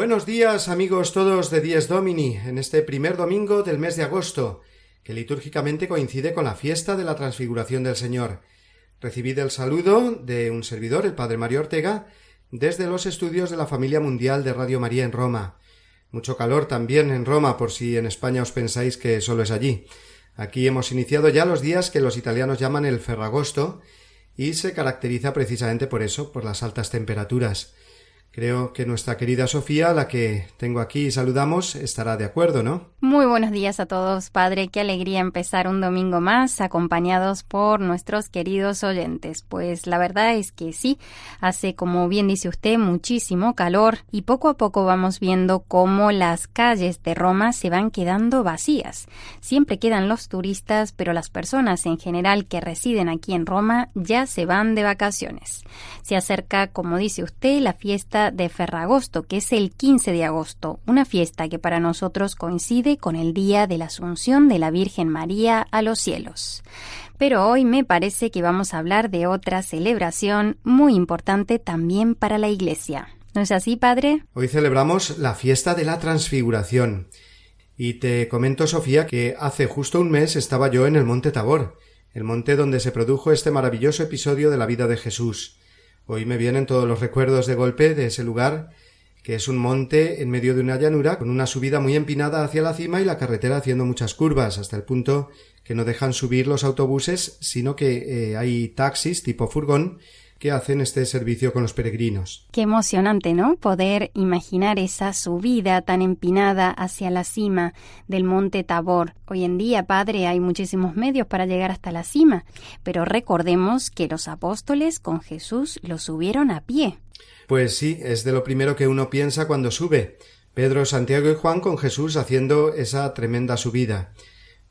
Buenos días amigos todos de Dies Domini en este primer domingo del mes de agosto, que litúrgicamente coincide con la fiesta de la transfiguración del Señor. Recibid el saludo de un servidor, el Padre Mario Ortega, desde los estudios de la familia mundial de Radio María en Roma. Mucho calor también en Roma, por si en España os pensáis que solo es allí. Aquí hemos iniciado ya los días que los italianos llaman el Ferragosto, y se caracteriza precisamente por eso, por las altas temperaturas. Creo que nuestra querida Sofía, la que tengo aquí y saludamos, estará de acuerdo, ¿no? Muy buenos días a todos, Padre. Qué alegría empezar un domingo más acompañados por nuestros queridos oyentes. Pues la verdad es que sí, hace, como bien dice usted, muchísimo calor y poco a poco vamos viendo cómo las calles de Roma se van quedando vacías. Siempre quedan los turistas, pero las personas en general que residen aquí en Roma ya se van de vacaciones. Se acerca, como dice usted, la fiesta de Ferragosto, que es el 15 de agosto, una fiesta que para nosotros coincide con el día de la Asunción de la Virgen María a los cielos. Pero hoy me parece que vamos a hablar de otra celebración muy importante también para la Iglesia. ¿No es así, Padre? Hoy celebramos la fiesta de la Transfiguración. Y te comento, Sofía, que hace justo un mes estaba yo en el Monte Tabor, el monte donde se produjo este maravilloso episodio de la vida de Jesús. Hoy me vienen todos los recuerdos de golpe de ese lugar, que es un monte en medio de una llanura, con una subida muy empinada hacia la cima y la carretera haciendo muchas curvas, hasta el punto que no dejan subir los autobuses, sino que eh, hay taxis tipo furgón que hacen este servicio con los peregrinos. Qué emocionante, ¿no? Poder imaginar esa subida tan empinada hacia la cima del monte Tabor. Hoy en día, Padre, hay muchísimos medios para llegar hasta la cima, pero recordemos que los apóstoles con Jesús lo subieron a pie. Pues sí, es de lo primero que uno piensa cuando sube. Pedro, Santiago y Juan con Jesús haciendo esa tremenda subida.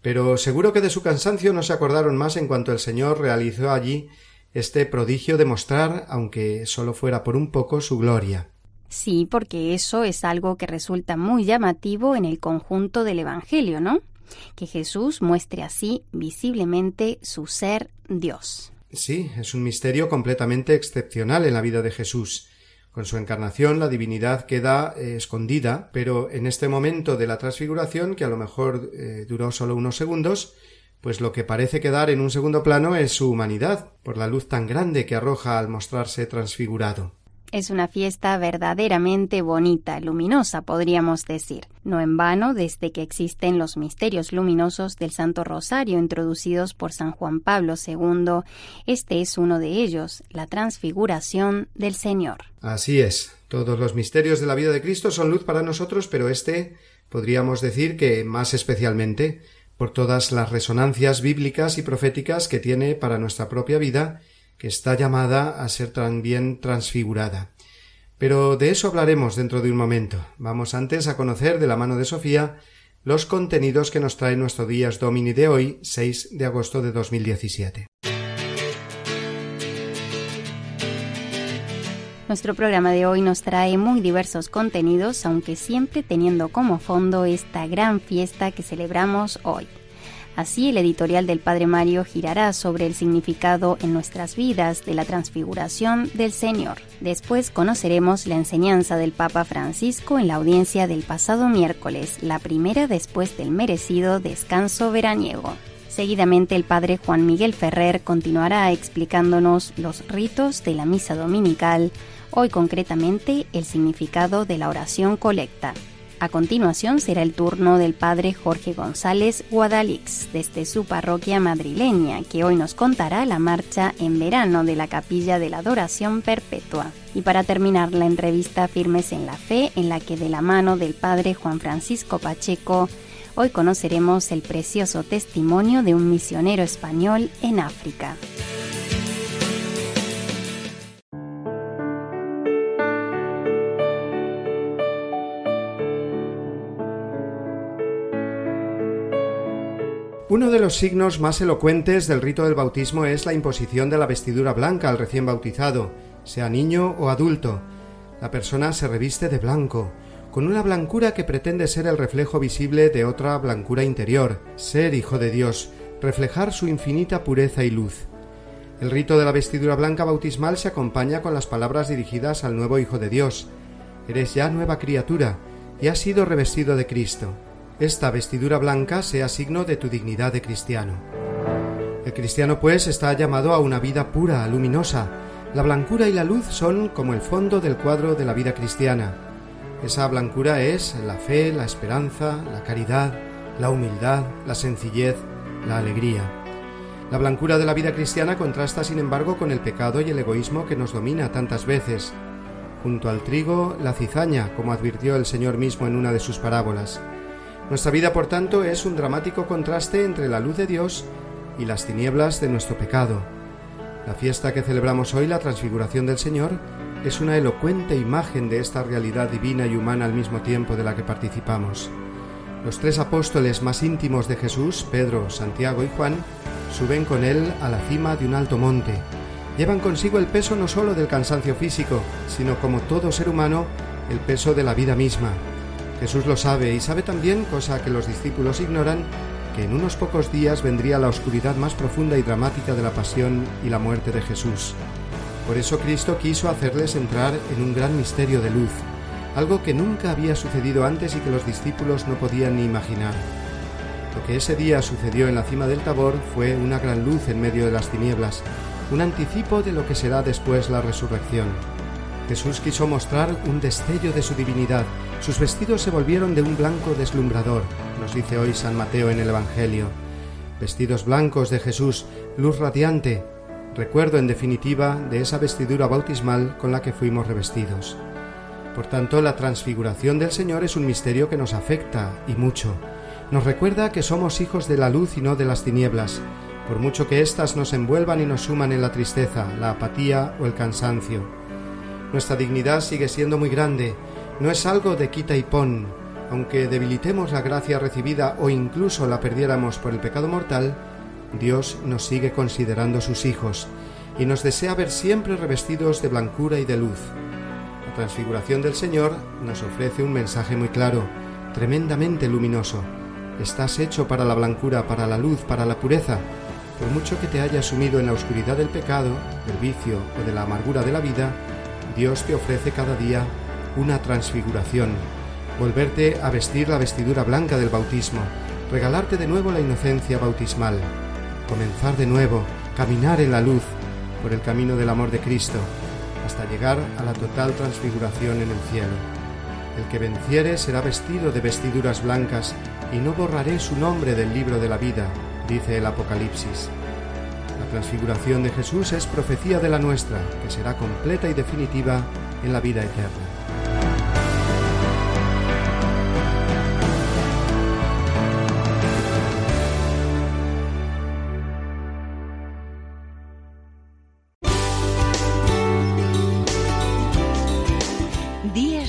Pero seguro que de su cansancio no se acordaron más en cuanto el Señor realizó allí este prodigio de mostrar, aunque solo fuera por un poco, su gloria. Sí, porque eso es algo que resulta muy llamativo en el conjunto del Evangelio, ¿no? Que Jesús muestre así visiblemente su ser Dios. Sí, es un misterio completamente excepcional en la vida de Jesús. Con su encarnación la divinidad queda eh, escondida, pero en este momento de la transfiguración, que a lo mejor eh, duró solo unos segundos, pues lo que parece quedar en un segundo plano es su humanidad, por la luz tan grande que arroja al mostrarse transfigurado. Es una fiesta verdaderamente bonita, luminosa, podríamos decir. No en vano, desde que existen los misterios luminosos del Santo Rosario introducidos por San Juan Pablo II, este es uno de ellos, la transfiguración del Señor. Así es. Todos los misterios de la vida de Cristo son luz para nosotros, pero este podríamos decir que más especialmente por todas las resonancias bíblicas y proféticas que tiene para nuestra propia vida, que está llamada a ser también transfigurada. Pero de eso hablaremos dentro de un momento. Vamos antes a conocer de la mano de Sofía los contenidos que nos trae nuestro Días Domini de hoy, 6 de agosto de 2017. Nuestro programa de hoy nos trae muy diversos contenidos, aunque siempre teniendo como fondo esta gran fiesta que celebramos hoy. Así, el editorial del Padre Mario girará sobre el significado en nuestras vidas de la transfiguración del Señor. Después conoceremos la enseñanza del Papa Francisco en la audiencia del pasado miércoles, la primera después del merecido descanso veraniego. Seguidamente el padre Juan Miguel Ferrer continuará explicándonos los ritos de la misa dominical, hoy concretamente el significado de la oración colecta. A continuación será el turno del padre Jorge González Guadalix desde su parroquia madrileña, que hoy nos contará la marcha en verano de la Capilla de la Adoración Perpetua. Y para terminar la entrevista Firmes en la Fe, en la que de la mano del padre Juan Francisco Pacheco, hoy conoceremos el precioso testimonio de un misionero español en África. Uno de los signos más elocuentes del rito del bautismo es la imposición de la vestidura blanca al recién bautizado, sea niño o adulto. La persona se reviste de blanco, con una blancura que pretende ser el reflejo visible de otra blancura interior, ser hijo de Dios, reflejar su infinita pureza y luz. El rito de la vestidura blanca bautismal se acompaña con las palabras dirigidas al nuevo Hijo de Dios. Eres ya nueva criatura, y has sido revestido de Cristo esta vestidura blanca sea signo de tu dignidad de cristiano. El cristiano, pues, está llamado a una vida pura, luminosa. La blancura y la luz son como el fondo del cuadro de la vida cristiana. Esa blancura es la fe, la esperanza, la caridad, la humildad, la sencillez, la alegría. La blancura de la vida cristiana contrasta, sin embargo, con el pecado y el egoísmo que nos domina tantas veces. Junto al trigo, la cizaña, como advirtió el Señor mismo en una de sus parábolas. Nuestra vida, por tanto, es un dramático contraste entre la luz de Dios y las tinieblas de nuestro pecado. La fiesta que celebramos hoy, la transfiguración del Señor, es una elocuente imagen de esta realidad divina y humana al mismo tiempo de la que participamos. Los tres apóstoles más íntimos de Jesús, Pedro, Santiago y Juan, suben con él a la cima de un alto monte. Llevan consigo el peso no sólo del cansancio físico, sino como todo ser humano, el peso de la vida misma, Jesús lo sabe y sabe también, cosa que los discípulos ignoran, que en unos pocos días vendría la oscuridad más profunda y dramática de la pasión y la muerte de Jesús. Por eso Cristo quiso hacerles entrar en un gran misterio de luz, algo que nunca había sucedido antes y que los discípulos no podían ni imaginar. Lo que ese día sucedió en la cima del Tabor fue una gran luz en medio de las tinieblas, un anticipo de lo que será después la resurrección. Jesús quiso mostrar un destello de su divinidad. Sus vestidos se volvieron de un blanco deslumbrador, nos dice hoy San Mateo en el Evangelio. Vestidos blancos de Jesús, luz radiante, recuerdo en definitiva de esa vestidura bautismal con la que fuimos revestidos. Por tanto, la transfiguración del Señor es un misterio que nos afecta y mucho. Nos recuerda que somos hijos de la luz y no de las tinieblas, por mucho que éstas nos envuelvan y nos suman en la tristeza, la apatía o el cansancio. Nuestra dignidad sigue siendo muy grande, no es algo de quita y pon. Aunque debilitemos la gracia recibida o incluso la perdiéramos por el pecado mortal, Dios nos sigue considerando sus hijos y nos desea ver siempre revestidos de blancura y de luz. La transfiguración del Señor nos ofrece un mensaje muy claro, tremendamente luminoso. Estás hecho para la blancura, para la luz, para la pureza. Por mucho que te hayas sumido en la oscuridad del pecado, del vicio o de la amargura de la vida, Dios te ofrece cada día una transfiguración, volverte a vestir la vestidura blanca del bautismo, regalarte de nuevo la inocencia bautismal, comenzar de nuevo, caminar en la luz por el camino del amor de Cristo, hasta llegar a la total transfiguración en el cielo. El que venciere será vestido de vestiduras blancas y no borraré su nombre del libro de la vida, dice el Apocalipsis. La transfiguración de Jesús es profecía de la nuestra, que será completa y definitiva en la vida eterna.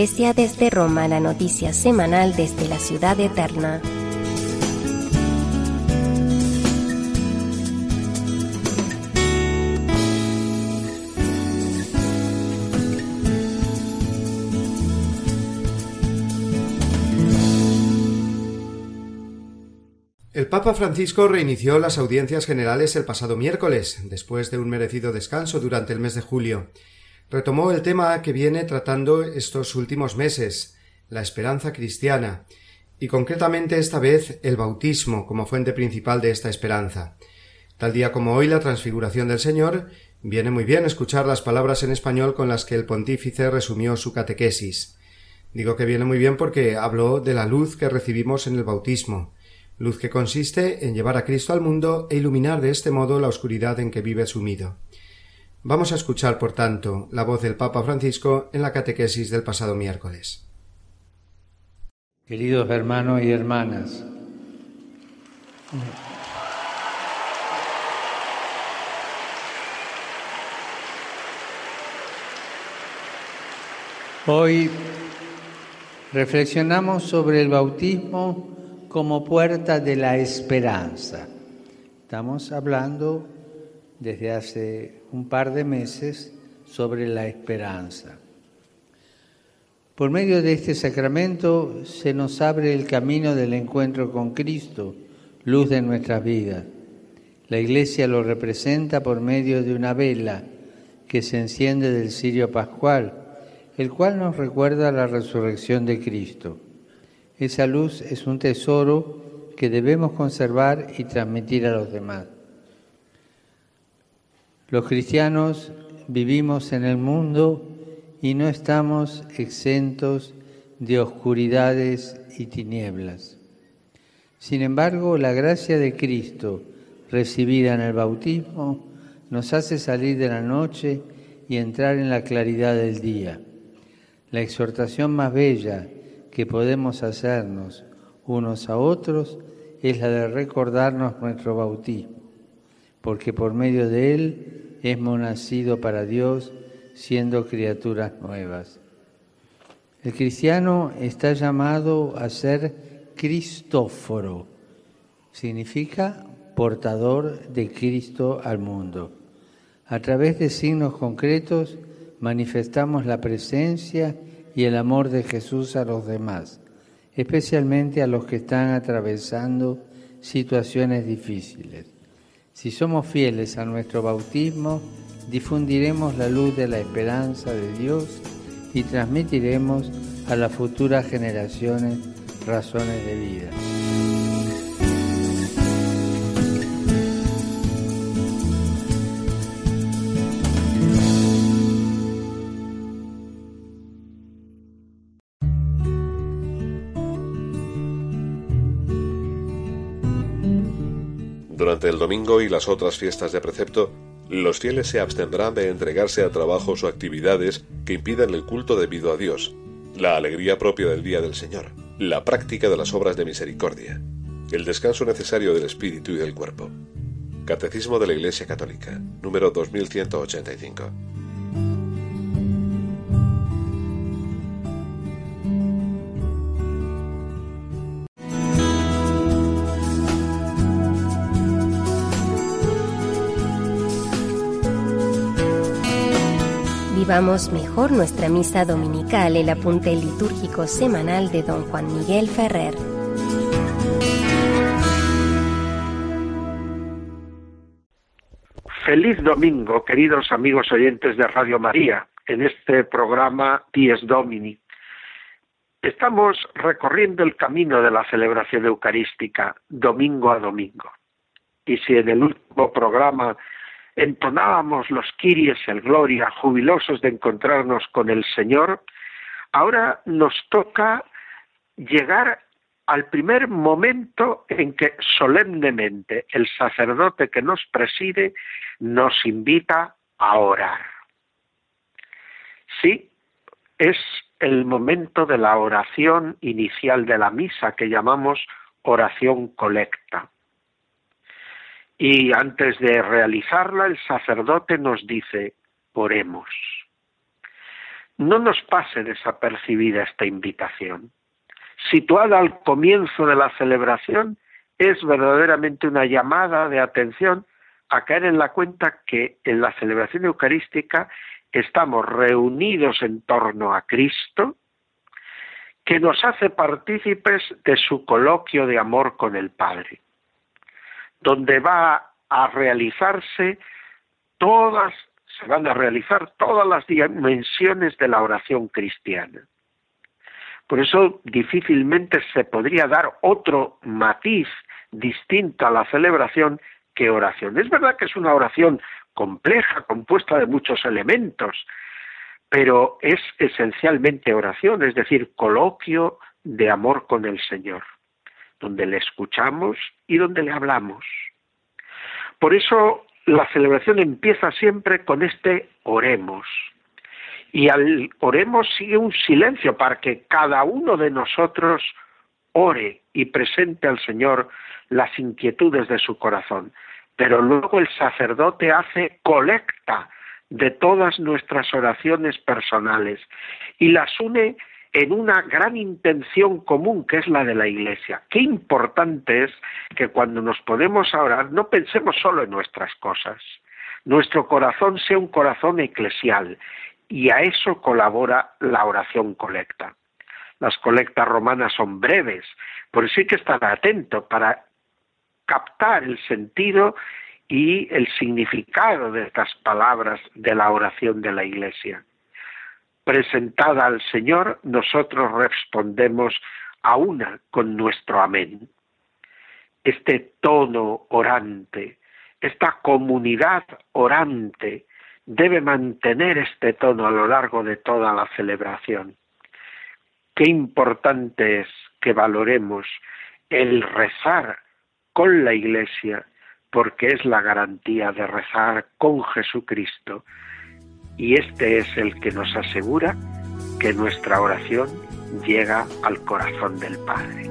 Desde Roma, la noticia semanal desde la ciudad eterna. El Papa Francisco reinició las audiencias generales el pasado miércoles, después de un merecido descanso durante el mes de julio retomó el tema que viene tratando estos últimos meses, la esperanza cristiana, y concretamente esta vez el bautismo como fuente principal de esta esperanza. Tal día como hoy la transfiguración del Señor, viene muy bien escuchar las palabras en español con las que el pontífice resumió su catequesis. Digo que viene muy bien porque habló de la luz que recibimos en el bautismo, luz que consiste en llevar a Cristo al mundo e iluminar de este modo la oscuridad en que vive sumido. Vamos a escuchar, por tanto, la voz del Papa Francisco en la catequesis del pasado miércoles. Queridos hermanos y hermanas, hoy reflexionamos sobre el bautismo como puerta de la esperanza. Estamos hablando desde hace un par de meses sobre la esperanza. Por medio de este sacramento se nos abre el camino del encuentro con Cristo, luz de nuestras vidas. La Iglesia lo representa por medio de una vela que se enciende del cirio pascual, el cual nos recuerda la resurrección de Cristo. Esa luz es un tesoro que debemos conservar y transmitir a los demás. Los cristianos vivimos en el mundo y no estamos exentos de oscuridades y tinieblas. Sin embargo, la gracia de Cristo recibida en el bautismo nos hace salir de la noche y entrar en la claridad del día. La exhortación más bella que podemos hacernos unos a otros es la de recordarnos nuestro bautismo, porque por medio de él hemos nacido para Dios siendo criaturas nuevas. El cristiano está llamado a ser Cristóforo, significa portador de Cristo al mundo. A través de signos concretos manifestamos la presencia y el amor de Jesús a los demás, especialmente a los que están atravesando situaciones difíciles. Si somos fieles a nuestro bautismo, difundiremos la luz de la esperanza de Dios y transmitiremos a las futuras generaciones razones de vida. Domingo y las otras fiestas de precepto, los fieles se abstendrán de entregarse a trabajos o actividades que impidan el culto debido a Dios, la alegría propia del día del Señor, la práctica de las obras de misericordia, el descanso necesario del espíritu y del cuerpo. Catecismo de la Iglesia Católica, número 2185. Vivamos mejor nuestra misa dominical, el apunte litúrgico semanal de don Juan Miguel Ferrer. Feliz domingo, queridos amigos oyentes de Radio María, en este programa Dies Domini. Estamos recorriendo el camino de la celebración eucarística, domingo a domingo. Y si en el último programa entonábamos los Kiries, el Gloria, jubilosos de encontrarnos con el Señor, ahora nos toca llegar al primer momento en que solemnemente el sacerdote que nos preside nos invita a orar. Sí, es el momento de la oración inicial de la misa que llamamos oración colecta. Y antes de realizarla, el sacerdote nos dice, oremos. No nos pase desapercibida esta invitación. Situada al comienzo de la celebración, es verdaderamente una llamada de atención a caer en la cuenta que en la celebración eucarística estamos reunidos en torno a Cristo, que nos hace partícipes de su coloquio de amor con el Padre, donde va a realizarse todas, se van a realizar todas las dimensiones de la oración cristiana. Por eso difícilmente se podría dar otro matiz distinto a la celebración que oración. Es verdad que es una oración compleja, compuesta de muchos elementos, pero es esencialmente oración, es decir, coloquio de amor con el Señor, donde le escuchamos y donde le hablamos. Por eso la celebración empieza siempre con este oremos. Y al oremos sigue un silencio para que cada uno de nosotros ore y presente al Señor las inquietudes de su corazón pero luego el sacerdote hace colecta de todas nuestras oraciones personales y las une en una gran intención común que es la de la Iglesia. Qué importante es que cuando nos ponemos a orar no pensemos solo en nuestras cosas. Nuestro corazón sea un corazón eclesial y a eso colabora la oración colecta. Las colectas romanas son breves, por eso hay que estar atento para captar el sentido y el significado de estas palabras de la oración de la Iglesia. Presentada al Señor, nosotros respondemos a una con nuestro amén. Este tono orante, esta comunidad orante, debe mantener este tono a lo largo de toda la celebración. Qué importante es que valoremos el rezar con la Iglesia, porque es la garantía de rezar con Jesucristo. Y este es el que nos asegura que nuestra oración llega al corazón del Padre.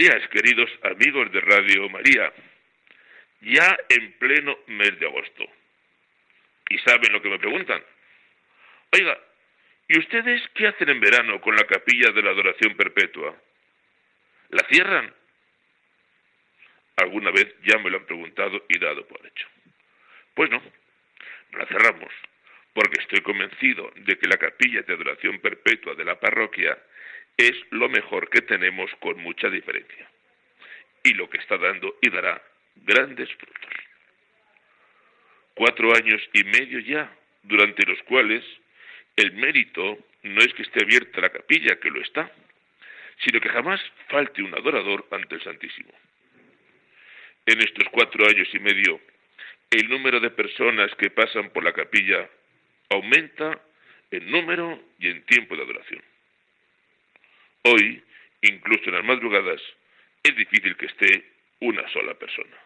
Días, queridos amigos de Radio María. Ya en pleno mes de agosto. ¿Y saben lo que me preguntan? Oiga, ¿y ustedes qué hacen en verano con la capilla de la adoración perpetua? ¿La cierran? Alguna vez ya me lo han preguntado y dado por hecho. Pues no, la cerramos, porque estoy convencido de que la capilla de adoración perpetua de la parroquia es lo mejor que tenemos con mucha diferencia y lo que está dando y dará grandes frutos. Cuatro años y medio ya, durante los cuales el mérito no es que esté abierta la capilla, que lo está, sino que jamás falte un adorador ante el Santísimo. En estos cuatro años y medio, el número de personas que pasan por la capilla aumenta en número y en tiempo de adoración. Hoy, incluso en las madrugadas, es difícil que esté una sola persona.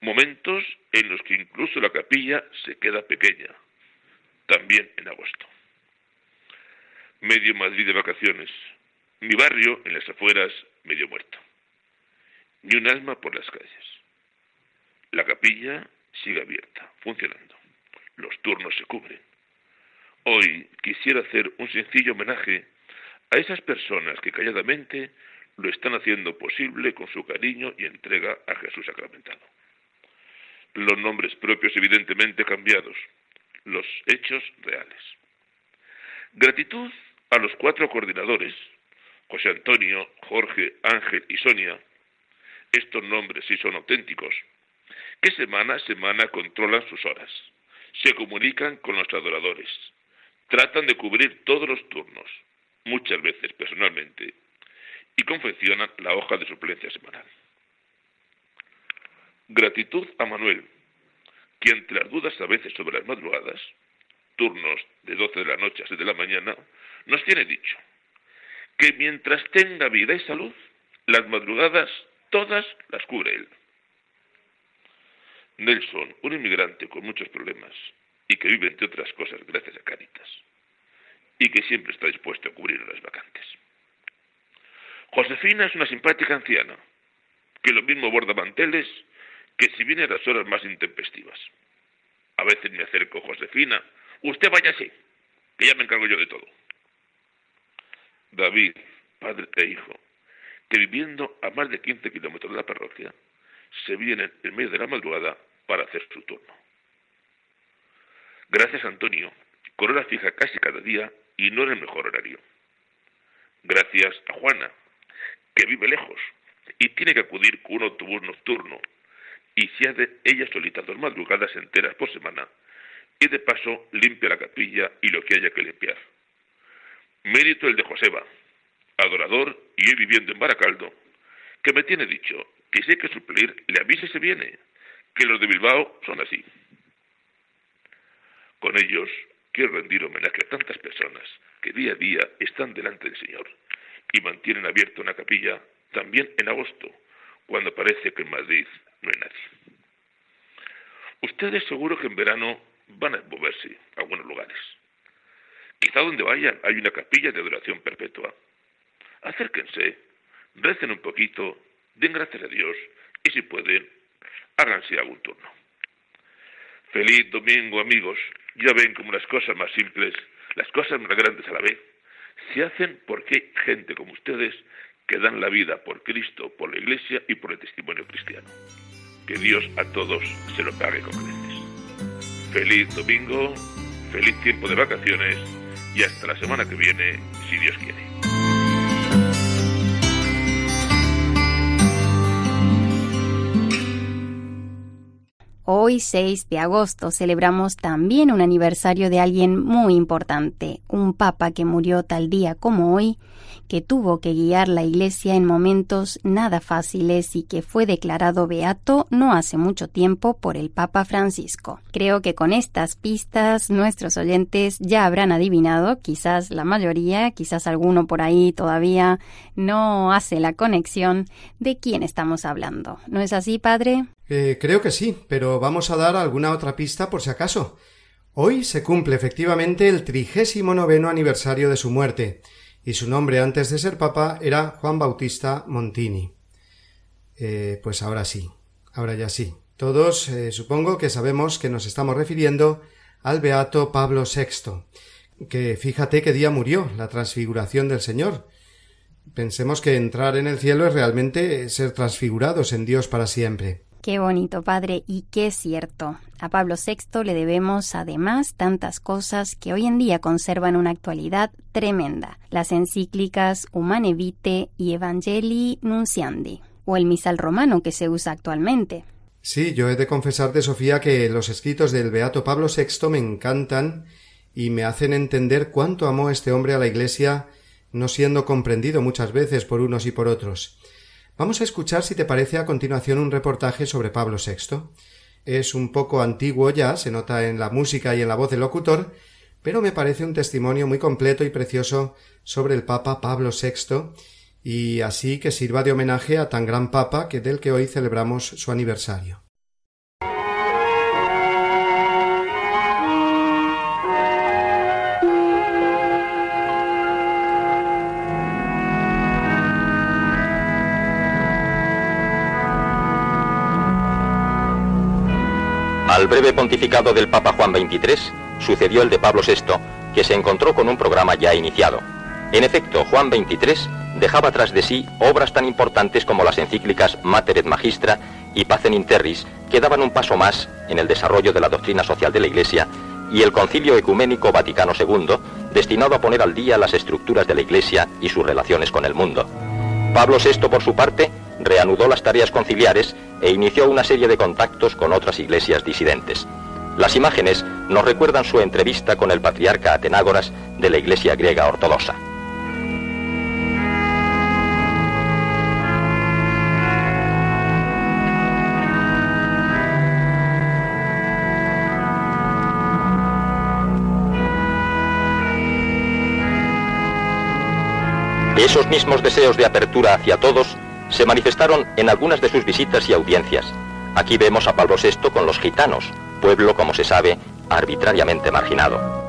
Momentos en los que incluso la capilla se queda pequeña, también en agosto. Medio Madrid de vacaciones, Mi barrio, en las afueras, medio muerto. Ni un alma por las calles. La capilla sigue abierta, funcionando. Los turnos se cubren. Hoy quisiera hacer un sencillo homenaje a esas personas que calladamente lo están haciendo posible con su cariño y entrega a Jesús sacramentado. Los nombres propios evidentemente cambiados, los hechos reales. Gratitud a los cuatro coordinadores, José Antonio, Jorge, Ángel y Sonia, estos nombres sí son auténticos, que semana a semana controlan sus horas, se comunican con los adoradores, tratan de cubrir todos los turnos, muchas veces personalmente, y confeccionan la hoja de suplencia semanal. Gratitud a Manuel, quien entre las dudas a veces sobre las madrugadas, turnos de 12 de la noche a 6 de la mañana, nos tiene dicho que mientras tenga vida y salud, las madrugadas todas las cubre él. Nelson, un inmigrante con muchos problemas y que vive entre otras cosas gracias a Caritas y que siempre está dispuesto a cubrir las vacantes. Josefina es una simpática anciana que lo mismo borda manteles que si viene a las horas más intempestivas. A veces me acerco, Josefina, usted vaya así, que ya me encargo yo de todo. David, padre e hijo, que viviendo a más de 15 kilómetros de la parroquia, se vienen en medio de la madrugada para hacer su turno. Gracias, Antonio, con hora fija casi cada día y no en el mejor horario. Gracias a Juana, que vive lejos y tiene que acudir con un autobús nocturno y se hace ella solita dos madrugadas enteras por semana y de paso limpia la capilla y lo que haya que limpiar. Mérito el de Joseba, adorador y hoy viviendo en Baracaldo, que me tiene dicho que si hay que suplir, le avise se viene, que los de Bilbao son así. Con ellos quiero rendir homenaje a tantas personas que día a día están delante del Señor y mantienen abierta una capilla también en agosto, cuando parece que en Madrid no hay nadie. Ustedes seguro que en verano van a moverse a algunos lugares. Quizá donde vayan hay una capilla de adoración perpetua. Acérquense, recen un poquito, den gracias a Dios y si pueden, háganse algún turno. Feliz domingo amigos. Ya ven como las cosas más simples, las cosas más grandes a la vez, se hacen porque hay gente como ustedes que dan la vida por Cristo, por la Iglesia y por el testimonio cristiano. Que Dios a todos se lo pague con creces. Feliz domingo, feliz tiempo de vacaciones y hasta la semana que viene, si Dios quiere. Hoy, 6 de agosto, celebramos también un aniversario de alguien muy importante, un papa que murió tal día como hoy, que tuvo que guiar la Iglesia en momentos nada fáciles y que fue declarado beato no hace mucho tiempo por el Papa Francisco. Creo que con estas pistas nuestros oyentes ya habrán adivinado, quizás la mayoría, quizás alguno por ahí todavía no hace la conexión de quién estamos hablando. ¿No es así, padre? Eh, creo que sí, pero vamos a dar alguna otra pista por si acaso. Hoy se cumple efectivamente el trigésimo noveno aniversario de su muerte, y su nombre antes de ser papa era Juan Bautista Montini. Eh, pues ahora sí, ahora ya sí. Todos eh, supongo que sabemos que nos estamos refiriendo al beato Pablo VI, que fíjate qué día murió, la transfiguración del Señor. Pensemos que entrar en el cielo es realmente ser transfigurados en Dios para siempre. Qué bonito, padre, y qué cierto. A Pablo VI le debemos además tantas cosas que hoy en día conservan una actualidad tremenda. Las encíclicas Humane Vitae y Evangelii Nunciandi, o el misal romano que se usa actualmente. Sí, yo he de confesarte, Sofía, que los escritos del Beato Pablo VI me encantan y me hacen entender cuánto amó este hombre a la Iglesia, no siendo comprendido muchas veces por unos y por otros. Vamos a escuchar, si te parece, a continuación un reportaje sobre Pablo VI. Es un poco antiguo ya, se nota en la música y en la voz del locutor, pero me parece un testimonio muy completo y precioso sobre el Papa Pablo VI, y así que sirva de homenaje a tan gran Papa que del que hoy celebramos su aniversario. Al breve pontificado del Papa Juan XXIII sucedió el de Pablo VI, que se encontró con un programa ya iniciado. En efecto, Juan XXIII dejaba tras de sí obras tan importantes como las encíclicas Mater et Magistra y Pacem in Terris, que daban un paso más en el desarrollo de la doctrina social de la Iglesia, y el Concilio Ecuménico Vaticano II, destinado a poner al día las estructuras de la Iglesia y sus relaciones con el mundo. Pablo VI, por su parte, reanudó las tareas conciliares e inició una serie de contactos con otras iglesias disidentes. Las imágenes nos recuerdan su entrevista con el patriarca Atenágoras de la Iglesia griega ortodoxa. Esos mismos deseos de apertura hacia todos se manifestaron en algunas de sus visitas y audiencias. Aquí vemos a Pablo VI con los gitanos, pueblo, como se sabe, arbitrariamente marginado.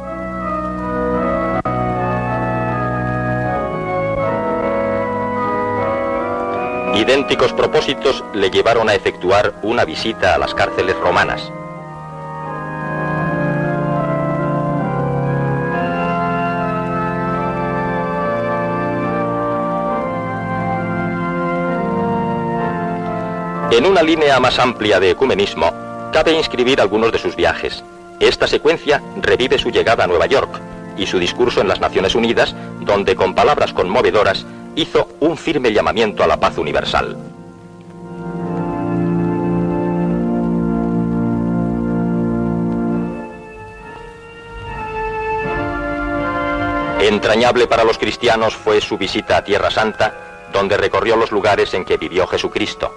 Idénticos propósitos le llevaron a efectuar una visita a las cárceles romanas. En una línea más amplia de ecumenismo, cabe inscribir algunos de sus viajes. Esta secuencia revive su llegada a Nueva York y su discurso en las Naciones Unidas, donde con palabras conmovedoras hizo un firme llamamiento a la paz universal. Entrañable para los cristianos fue su visita a Tierra Santa, donde recorrió los lugares en que vivió Jesucristo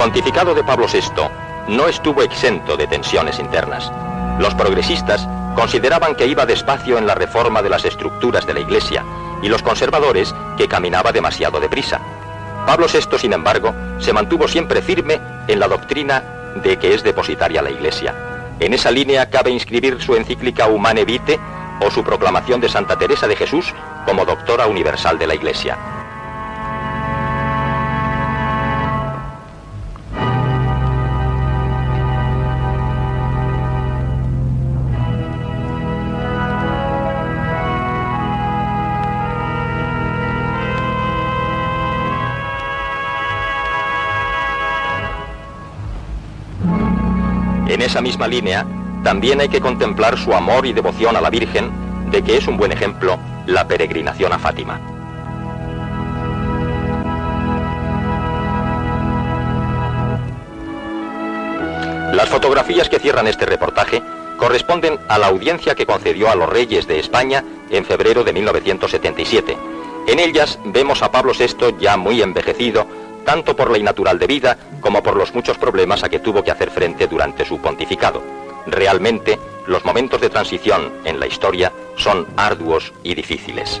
pontificado de Pablo VI no estuvo exento de tensiones internas. Los progresistas consideraban que iba despacio en la reforma de las estructuras de la Iglesia y los conservadores que caminaba demasiado deprisa. Pablo VI, sin embargo, se mantuvo siempre firme en la doctrina de que es depositaria la Iglesia. En esa línea cabe inscribir su encíclica Humane Vitae o su proclamación de Santa Teresa de Jesús como doctora universal de la Iglesia. Misma línea, también hay que contemplar su amor y devoción a la Virgen, de que es un buen ejemplo la peregrinación a Fátima. Las fotografías que cierran este reportaje corresponden a la audiencia que concedió a los reyes de España en febrero de 1977. En ellas vemos a Pablo VI ya muy envejecido, tanto por la innatural de vida como por los muchos problemas a que tuvo que hacer frente durante su pontificado. Realmente, los momentos de transición en la historia son arduos y difíciles.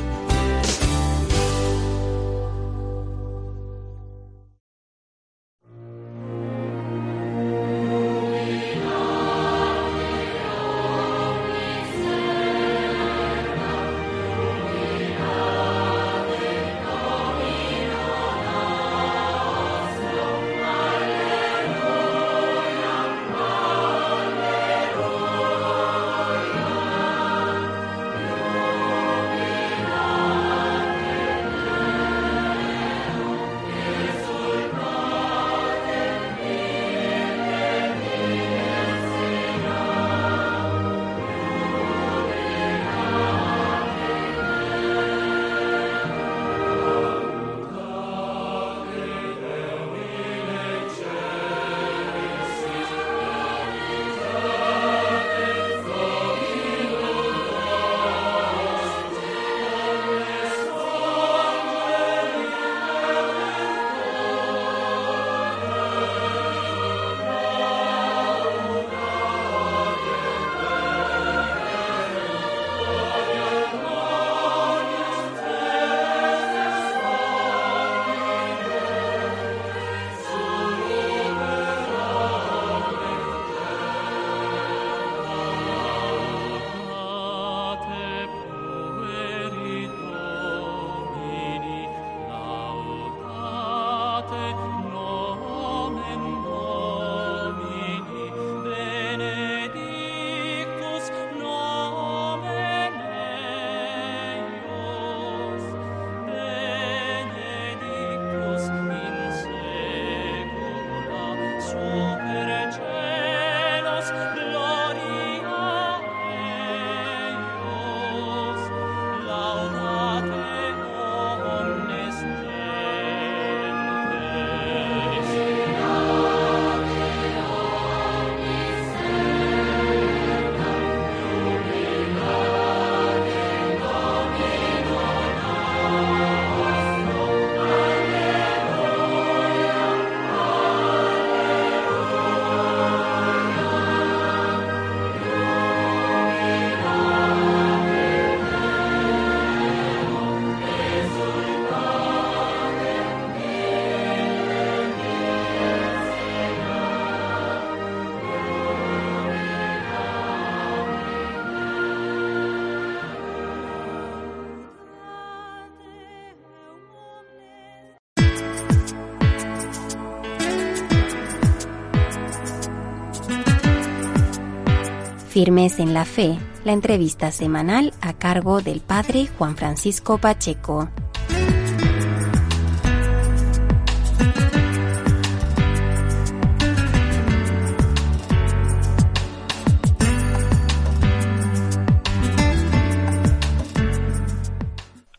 Firmes en la Fe, la entrevista semanal a cargo del Padre Juan Francisco Pacheco.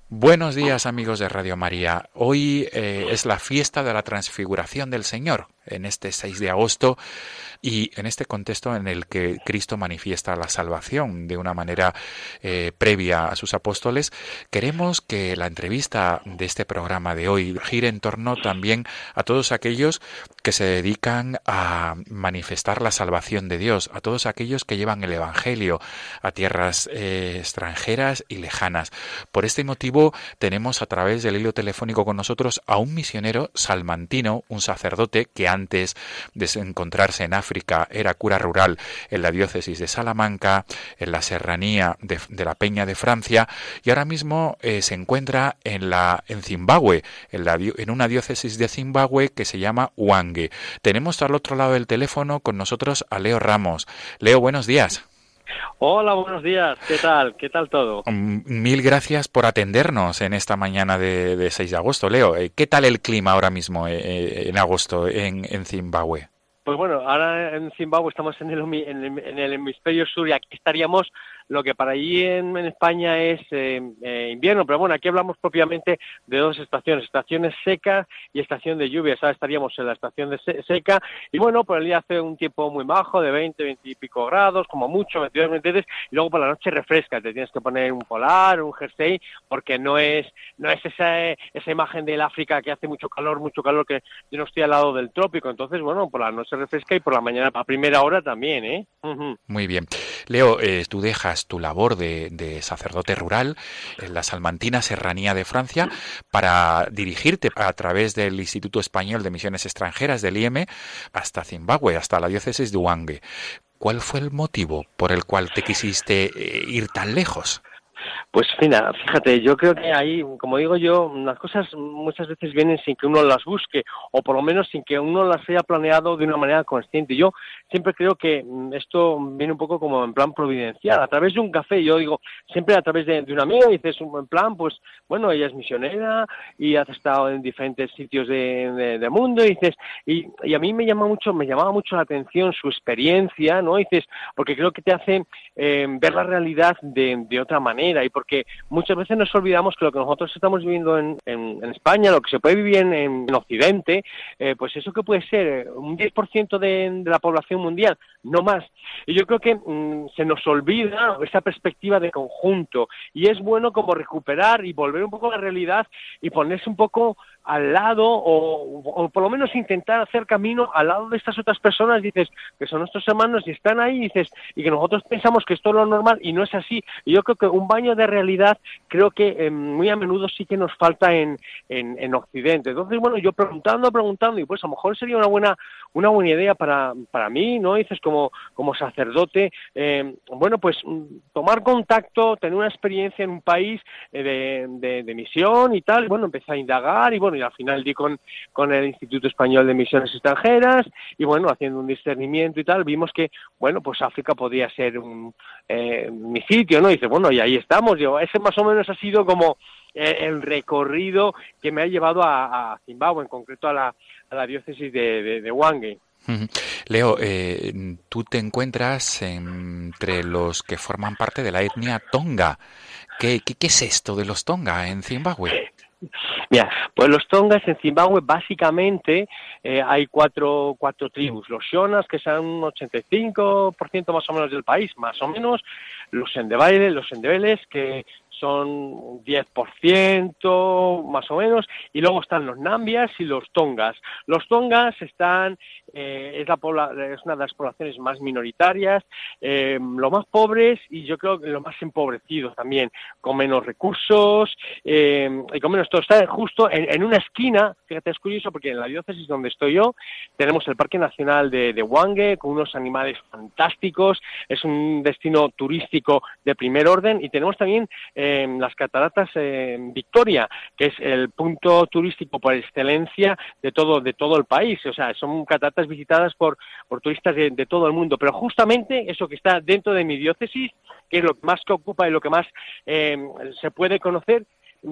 Buenos días amigos de Radio María. Hoy eh, es la fiesta de la transfiguración del Señor. En este 6 de agosto y en este contexto en el que Cristo manifiesta la salvación de una manera eh, previa a sus apóstoles, queremos que la entrevista de este programa de hoy gire en torno también a todos aquellos que se dedican a manifestar la salvación de Dios, a todos aquellos que llevan el Evangelio a tierras eh, extranjeras y lejanas. Por este motivo tenemos a través del hilo telefónico con nosotros a un misionero salmantino, un sacerdote que antes de encontrarse en África, era cura rural en la diócesis de Salamanca, en la serranía de, la Peña de Francia, y ahora mismo eh, se encuentra en, la, en Zimbabue, en, la, en una diócesis de Zimbabue que se llama Wange. Tenemos al otro lado del teléfono con nosotros a Leo Ramos. Leo, buenos días. Hola, buenos días. ¿Qué tal? ¿Qué tal todo? Mm, mil gracias por atendernos en esta mañana de, 6 de agosto. Leo, eh, ¿qué tal el clima ahora mismo eh, en agosto en, en Zimbabue? Pues bueno, ahora en Zimbabue estamos en el, en el, hemisferio sur y aquí estaríamos lo que para allí en, España es eh, eh, invierno, pero bueno, aquí hablamos propiamente de dos estaciones, estaciones secas y estación de lluvia, ahora estaríamos en la estación de seca y bueno, por el día hace un tiempo muy bajo, de 20, 20 y pico grados, como mucho, 22, 23, y luego por la noche refresca, te tienes que poner un polar, un jersey, porque no es, no es esa, esa imagen del África que hace mucho calor, mucho calor, que yo no estoy al lado del trópico, entonces bueno, por la noche refresca y por la mañana a primera hora también, ¿eh? Muy bien. Leo, eh, tú dejas tu labor de, sacerdote rural en la Salmantina Serranía de Francia para dirigirte a través del Instituto Español de Misiones Extranjeras del IEM hasta Zimbabue, hasta la diócesis de Huangue. ¿Cuál fue el motivo por el cual te quisiste eh, ir tan lejos? Pues mira, fíjate, yo creo que ahí, como digo yo, las cosas muchas veces vienen sin que uno las busque, o por lo menos sin que uno las haya planeado de una manera consciente. Yo siempre creo que mm, esto viene un poco como en plan providencial, a través de un café, yo digo, siempre a través de, una amiga, dices un plan, pues bueno, ella es misionera y ha estado en diferentes sitios de, de, mundo, y dices, y, a mí me llama mucho, me llamaba mucho la atención su experiencia, ¿no? dices, porque creo que te hace eh, ver la realidad de, otra manera. Y porque muchas veces nos olvidamos que lo que nosotros estamos viviendo en, en, España, lo que se puede vivir en, en Occidente, eh, pues eso que puede ser eh, un 10% de, de la población mundial, no más. Y yo creo que mm, se nos olvida esa perspectiva de conjunto. Y es bueno como recuperar y volver un poco a la realidad y ponerse un poco al lado o, por lo menos intentar hacer camino al lado de estas otras personas, dices, que son nuestros hermanos y están ahí, dices, y que nosotros pensamos que esto es lo normal y no es así. Yo creo que un baño de realidad creo que eh, muy a menudo sí que nos falta en, en, Occidente. Entonces, bueno, yo preguntando, preguntando, y pues a lo mejor sería una buena, una buena idea para, para mí, ¿no? Dices, como, como sacerdote, eh, bueno, pues mm, tomar contacto, tener una experiencia en un país eh, de, de, misión y tal, bueno, empezar a indagar y bueno, y al final di con, con el Instituto Español de Misiones Extranjeras y bueno, haciendo un discernimiento y tal, vimos que, bueno, pues África podía ser un, eh, mi sitio, ¿no? Dice, bueno, y ahí estamos, yo, ese más o menos ha sido como eh, el recorrido que me ha llevado a, Zimbabue, en concreto a la, a la diócesis de, de, Wange. Leo, eh, tú te encuentras entre los que forman parte de la etnia Tonga. ¿Qué, qué, es esto de los Tonga en Zimbabue? Mira, pues los tongas en Zimbabue básicamente eh, hay cuatro, cuatro tribus. Los Shonas, que son un 85% más o menos del país, más o menos. Los Sendebeles, los Sendebeles que son 10% más o menos, y luego están los Nambias y los Tongas. Los Tongas están, eh, es, la es una de las poblaciones más minoritarias, eh, los más pobres y yo creo que los más empobrecidos también, con menos recursos eh, y con menos todo. Está justo en, una esquina, fíjate, es curioso porque en la diócesis donde estoy yo tenemos el Parque Nacional de, de con unos animales fantásticos, es un destino turístico de primer orden y tenemos también las cataratas en Victoria, que es el punto turístico por excelencia de todo, de todo el país. O sea, son cataratas visitadas por, por turistas de, todo el mundo. Pero justamente eso que está dentro de mi diócesis, que es lo más que ocupa y lo que más eh, se puede conocer,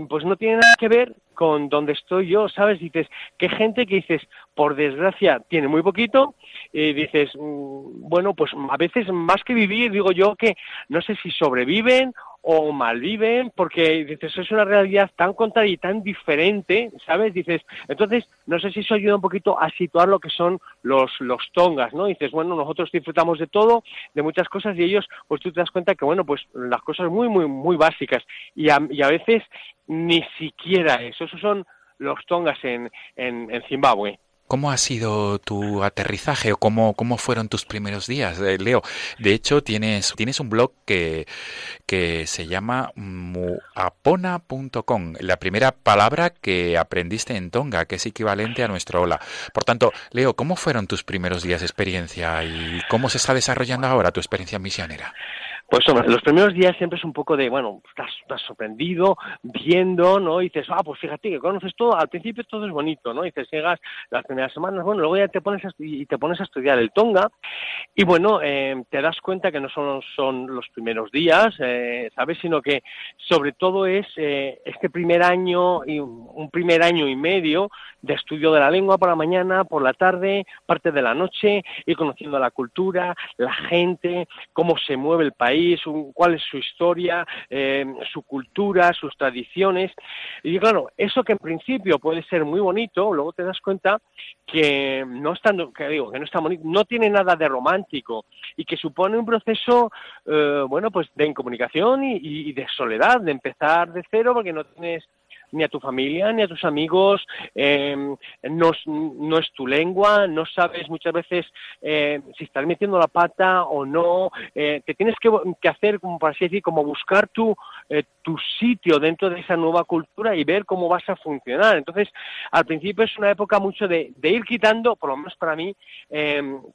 pues no tiene nada que ver con donde estoy yo, ¿sabes? Dices, qué gente que dices, por desgracia, tiene muy poquito, y dices, mm, bueno, pues a veces más que vivir, digo yo que no sé si sobreviven o malviven, porque dices, es una realidad tan contraria y tan diferente, ¿sabes? Dices, entonces, no sé si eso ayuda un poquito a situar lo que son los, los tongas, ¿no? Dices, bueno, nosotros disfrutamos de todo, de muchas cosas, y ellos, pues tú te das cuenta que, bueno, pues las cosas muy, muy, muy básicas, y a, y a veces ni siquiera eso, esos son los tongas en, en, en Zimbabue. ¿Cómo ha sido tu aterrizaje o cómo, cómo fueron tus primeros días, eh, Leo? De hecho, tienes, tienes un blog que, que se llama muapona.com, la primera palabra que aprendiste en Tonga, que es equivalente a nuestro hola. Por tanto, Leo, ¿cómo fueron tus primeros días de experiencia y cómo se está desarrollando ahora tu experiencia misionera? Pues hombre, los primeros días siempre es un poco de, bueno, estás, sorprendido, viendo, ¿no? Dices, ah, pues fíjate que conoces todo, al principio todo es bonito, ¿no? Y dices, llegas las primeras semanas, bueno, luego ya te pones a, y te pones a estudiar el Tonga, y bueno, eh, te das cuenta que no solo son los primeros días, eh, ¿sabes? Sino que sobre todo es eh, este primer año y un primer año y medio de estudio de la lengua por la mañana, por la tarde, parte de la noche, ir conociendo la cultura, la gente, cómo se mueve el país, cuál es su historia, eh, su cultura, sus tradiciones. Y claro, eso que en principio puede ser muy bonito, luego te das cuenta que no está, que digo, que no está bonito, no tiene nada de romántico y que supone un proceso, eh, bueno, pues de incomunicación y de soledad, de empezar de cero porque no tienes ni a tu familia, ni a tus amigos, eh, no, no, es tu lengua, no sabes muchas veces eh, si estás metiendo la pata o no, eh, te tienes que, hacer, como por así decir, como buscar tu, tu sitio dentro de esa nueva cultura y ver cómo vas a funcionar. Entonces, al principio es una época mucho de, de ir quitando, por lo menos para mí,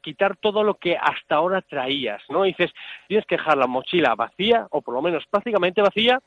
quitar todo lo que hasta ahora traías, ¿no? dices, tienes que dejar la mochila vacía, o por lo menos prácticamente vacía,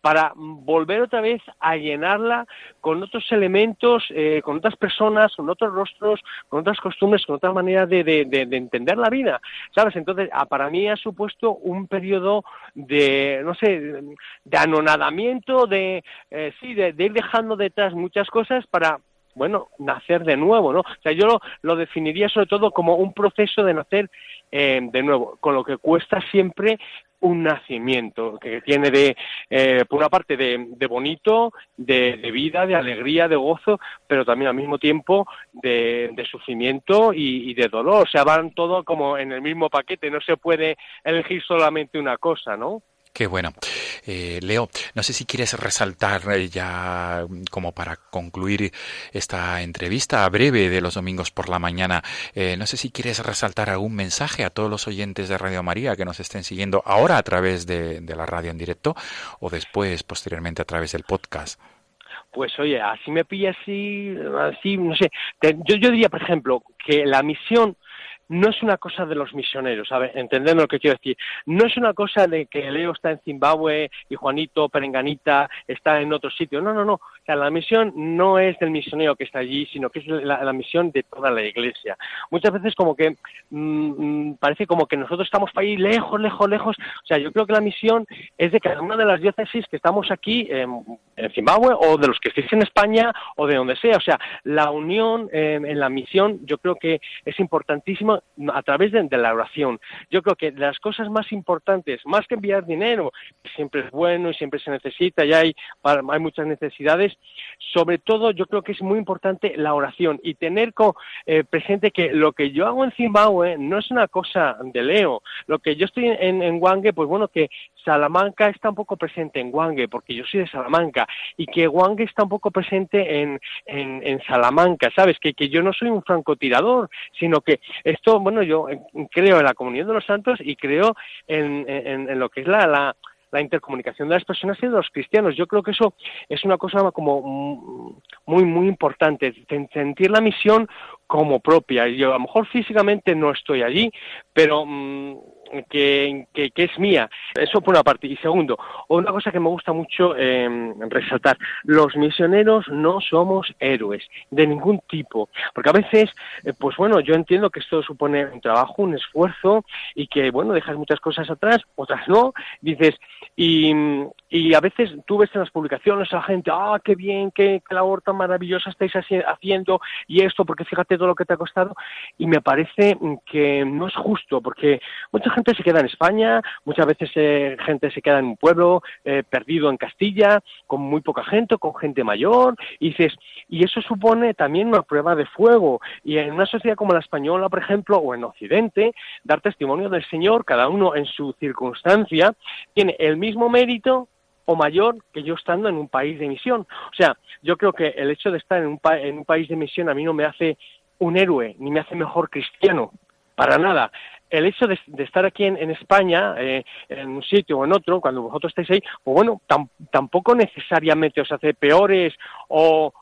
para volver otra vez a llenar llenarla con otros elementos, eh, con otras personas, con otros rostros, con otras costumbres, con otras maneras de, de, entender la vida, ¿sabes? Entonces, ah, para mí ha supuesto un periodo de, no sé, de anonadamiento, de, eh, sí, de, ir dejando detrás muchas cosas para bueno, nacer de nuevo, ¿no? O sea, yo lo, definiría sobre todo como un proceso de nacer eh, de nuevo, con lo que cuesta siempre un nacimiento que tiene de, eh, por una parte, de, de bonito, de, vida, de alegría, de gozo, pero también al mismo tiempo de, de sufrimiento y, y, de dolor. O sea, van todo como en el mismo paquete, no se puede elegir solamente una cosa, ¿no? Qué bueno. Eh, Leo, no sé si quieres resaltar eh, ya como para concluir esta entrevista breve de los domingos por la mañana, eh, no sé si quieres resaltar algún mensaje a todos los oyentes de Radio María que nos estén siguiendo ahora a través de, la radio en directo o después, posteriormente, a través del podcast. Pues oye, así me pilla así, así, no sé. yo, yo diría, por ejemplo, que la misión no es una cosa de los misioneros, ¿sabes? Entendemos lo que quiero decir. No es una cosa de que Leo está en Zimbabue y Juanito Perenganita está en otro sitio. No, no, no. O sea, la misión no es del misionero que está allí, sino que es la, misión de toda la iglesia. Muchas veces como que mm, mm, parece como que nosotros estamos ahí lejos, lejos, lejos. O sea, yo creo que la misión es de cada una de las diócesis que estamos aquí en Zimbabue o de los que estéis en España o de donde sea. O sea, la unión en la misión yo creo que es a través de, la oración. Yo creo que las cosas más importantes, más que enviar dinero, siempre es bueno y siempre se necesita y hay, hay muchas necesidades, sobre todo yo creo que es muy importante la oración y tener eh, presente que lo que yo hago en Zimbabue no es una cosa de Leo. Lo que yo estoy en, en Wange, pues bueno, que Salamanca está un poco presente en Wange, porque yo soy de Salamanca, y que Wange está un poco presente en, en, Salamanca, ¿sabes? Que, que yo no soy un francotirador, sino que esto, bueno, yo creo en la comunión de los santos y creo en, en, lo que es la, la, la intercomunicación de las personas y de los cristianos. Yo creo que eso es una cosa como muy, muy importante, sentir la misión como propia. Yo a lo mejor físicamente no estoy allí, pero mm, que, que, es mía. Eso por una parte. Y segundo, una cosa que me gusta mucho em, resaltar, los misioneros no somos héroes de ningún tipo, porque a veces, eh, pues bueno, yo entiendo que esto supone un trabajo, un esfuerzo y que, bueno, dejas muchas cosas atrás, otras no, dices, y, y a veces tú ves en las publicaciones a la gente, ah, qué bien, qué, labor tan maravillosa estáis haciendo y esto, porque fíjate todo lo que te ha costado, y me parece que no es justo, porque mucha gente se queda en España, muchas veces eh, gente se queda en un pueblo eh, perdido en Castilla, con muy poca gente, con gente mayor, y dices, y eso supone también una prueba de fuego. Y en una sociedad como la española, por ejemplo, o en Occidente, dar testimonio del Señor, cada uno en su circunstancia, tiene el mismo mérito o mayor que yo estando en un país de misión. O sea, yo creo que el hecho de estar en un, en un país de misión a mí no me hace un héroe, ni me hace mejor cristiano, para nada el hecho de, estar aquí en, España, eh, en un sitio o en otro, cuando vosotros estáis ahí, pues bueno, tampoco necesariamente os hace peores o,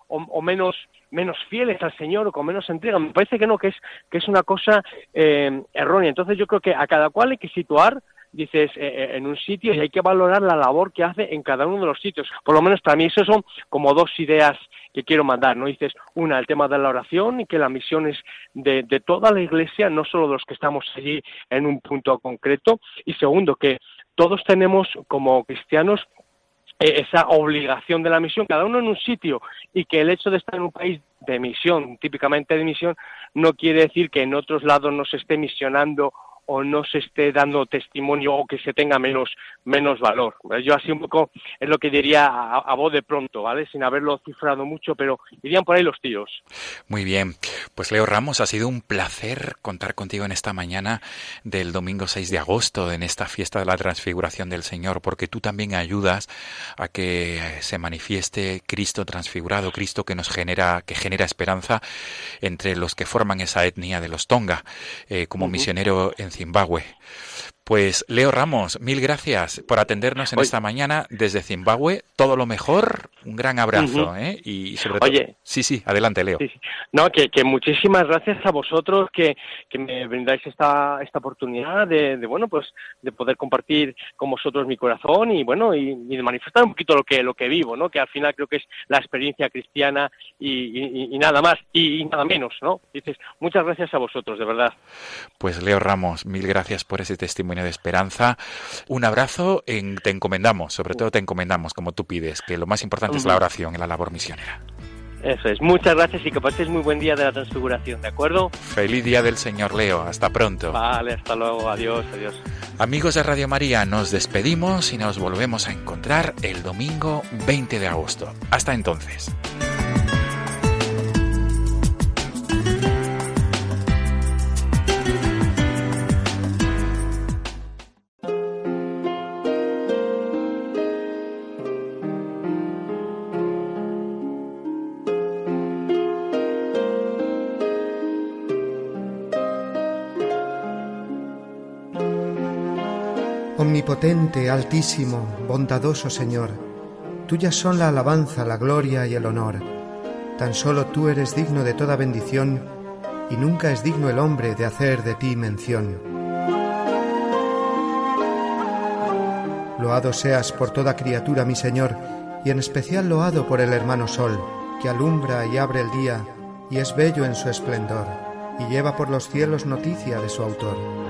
menos menos fieles al Señor o con menos entrega. Me parece que no, que es, que es una cosa eh, errónea. Entonces yo creo que a cada cual hay que situar dices, eh, en un sitio y hay que valorar la labor que hace en cada uno de los sitios. Por lo menos para mí eso son como dos ideas que quiero mandar, ¿no? Dices, una, el tema de la oración y que la misión es de, de toda la iglesia, no solo de los que estamos allí en un punto concreto. Y segundo, que todos tenemos como cristianos eh, esa obligación de la misión, cada uno en un sitio, y que el hecho de estar en un país de misión, típicamente de misión, no quiere decir que en otros lados no se esté misionando o no se esté dando testimonio o que se tenga menos, menos valor. Yo así un poco es lo que diría a, voz de pronto, ¿vale? Sin haberlo cifrado mucho, pero irían por ahí los tíos. Muy bien. Pues Leo Ramos, ha sido un placer contar contigo en esta mañana del domingo 6 de agosto, en esta fiesta de la transfiguración del Señor, porque tú también ayudas a que se manifieste Cristo transfigurado, Cristo que nos genera, que genera esperanza entre los que forman esa etnia de los Tonga. Eh, como misionero en Zimbabue. Pues Leo Ramos, mil gracias por atendernos en esta mañana desde Zimbabue. Todo lo mejor, un gran abrazo, ¿eh? Y sobre todo, sí, sí, adelante, Leo. No, que, muchísimas gracias a vosotros que, que me brindáis esta, esta oportunidad de, bueno, pues de poder compartir con vosotros mi corazón y bueno y, de manifestar un poquito lo que lo que vivo, ¿no? Que al final creo que es la experiencia cristiana y, nada más y, nada menos, ¿no? Dices muchas gracias a vosotros, de verdad. Pues Leo Ramos, mil gracias por ese testimonio de esperanza. Un abrazo, en, te encomendamos, sobre todo te encomendamos, como tú pides, que lo más importante es la oración en la labor misionera. Eso es, muchas gracias y que pases muy buen día de la transfiguración, ¿de acuerdo? Feliz día del Señor Leo, hasta pronto. Vale, hasta luego, adiós, adiós. Amigos de Radio María, nos despedimos y nos volvemos a encontrar el domingo 20 de agosto. Hasta entonces. Omnipotente, altísimo, bondadoso Señor, tuyas son la alabanza, la gloria y el honor. Tan solo tú eres digno de toda bendición y nunca es digno el hombre de hacer de ti mención. Loado seas por toda criatura, mi Señor, y en especial loado por el hermano Sol, que alumbra y abre el día, y es bello en su esplendor, y lleva por los cielos noticia de su autor.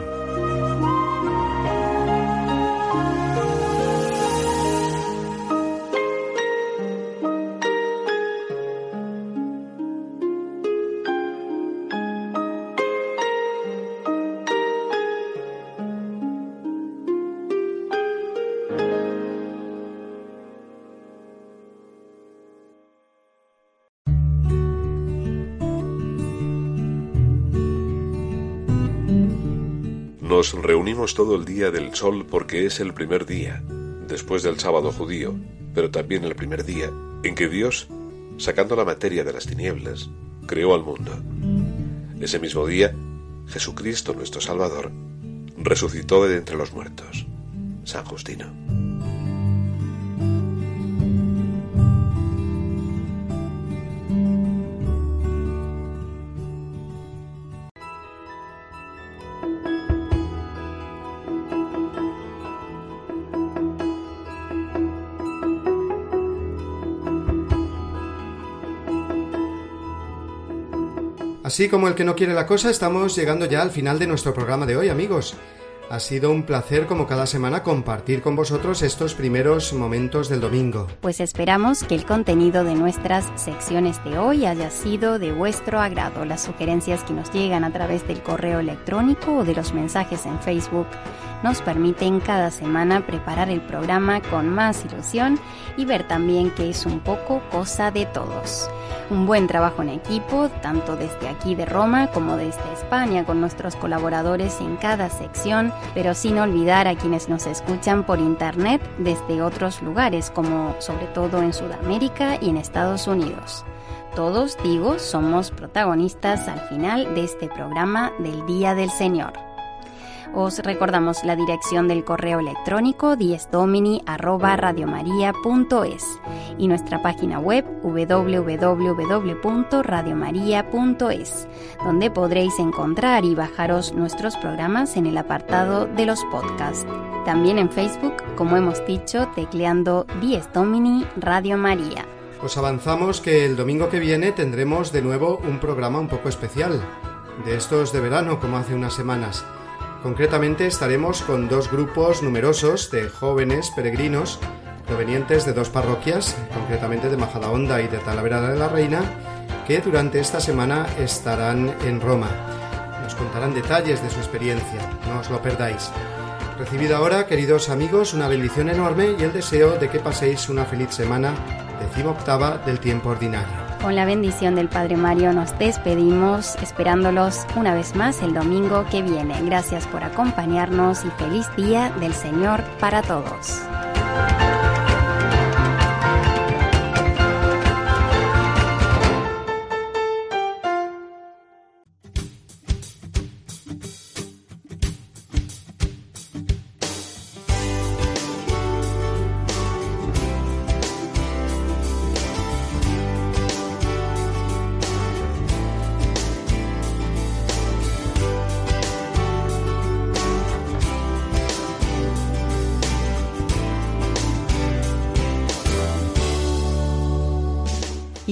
Reunimos todo el día del sol porque es el primer día, después del sábado judío, pero también el primer día en que Dios, sacando la materia de las tinieblas, creó al mundo. Ese mismo día, Jesucristo nuestro Salvador resucitó de entre los muertos. San Justino. Así como el que no quiere la cosa, estamos llegando ya al final de nuestro programa de hoy, amigos. Ha sido un placer como cada semana compartir con vosotros estos primeros momentos del domingo. Pues esperamos que el contenido de nuestras secciones de hoy haya sido de vuestro agrado. Las sugerencias que nos llegan a través del correo electrónico o de los mensajes en Facebook nos permiten cada semana preparar el programa con más ilusión y ver también que es un poco cosa de todos. Un buen trabajo en equipo, tanto desde aquí de Roma como desde España, con nuestros colaboradores en cada sección, pero sin olvidar a quienes nos escuchan por internet desde otros lugares, como sobre todo en Sudamérica y en Estados Unidos. Todos, digo, somos protagonistas al final de este programa del Día del Señor. Os recordamos la dirección del correo electrónico diesdomini@radiomaria.es y nuestra página web www.radiomaria.es, donde podréis encontrar y bajaros nuestros programas en el apartado de los podcasts. También en Facebook, como hemos dicho, tecleando Dies. Os avanzamos que el domingo que viene tendremos de nuevo un programa un poco especial, de estos de verano como hace unas semanas. Concretamente estaremos con dos grupos numerosos de jóvenes peregrinos provenientes de dos parroquias, concretamente de Majadahonda y de Talavera de la Reina, que durante esta semana estarán en Roma. Nos contarán detalles de su experiencia. No os lo perdáis. Recibid ahora, queridos amigos, una bendición enorme y el deseo de que paséis una feliz semana octava del tiempo ordinario. Con la bendición del Padre Mario nos despedimos, esperándolos una vez más el domingo que viene. Gracias por acompañarnos y feliz día del Señor para todos.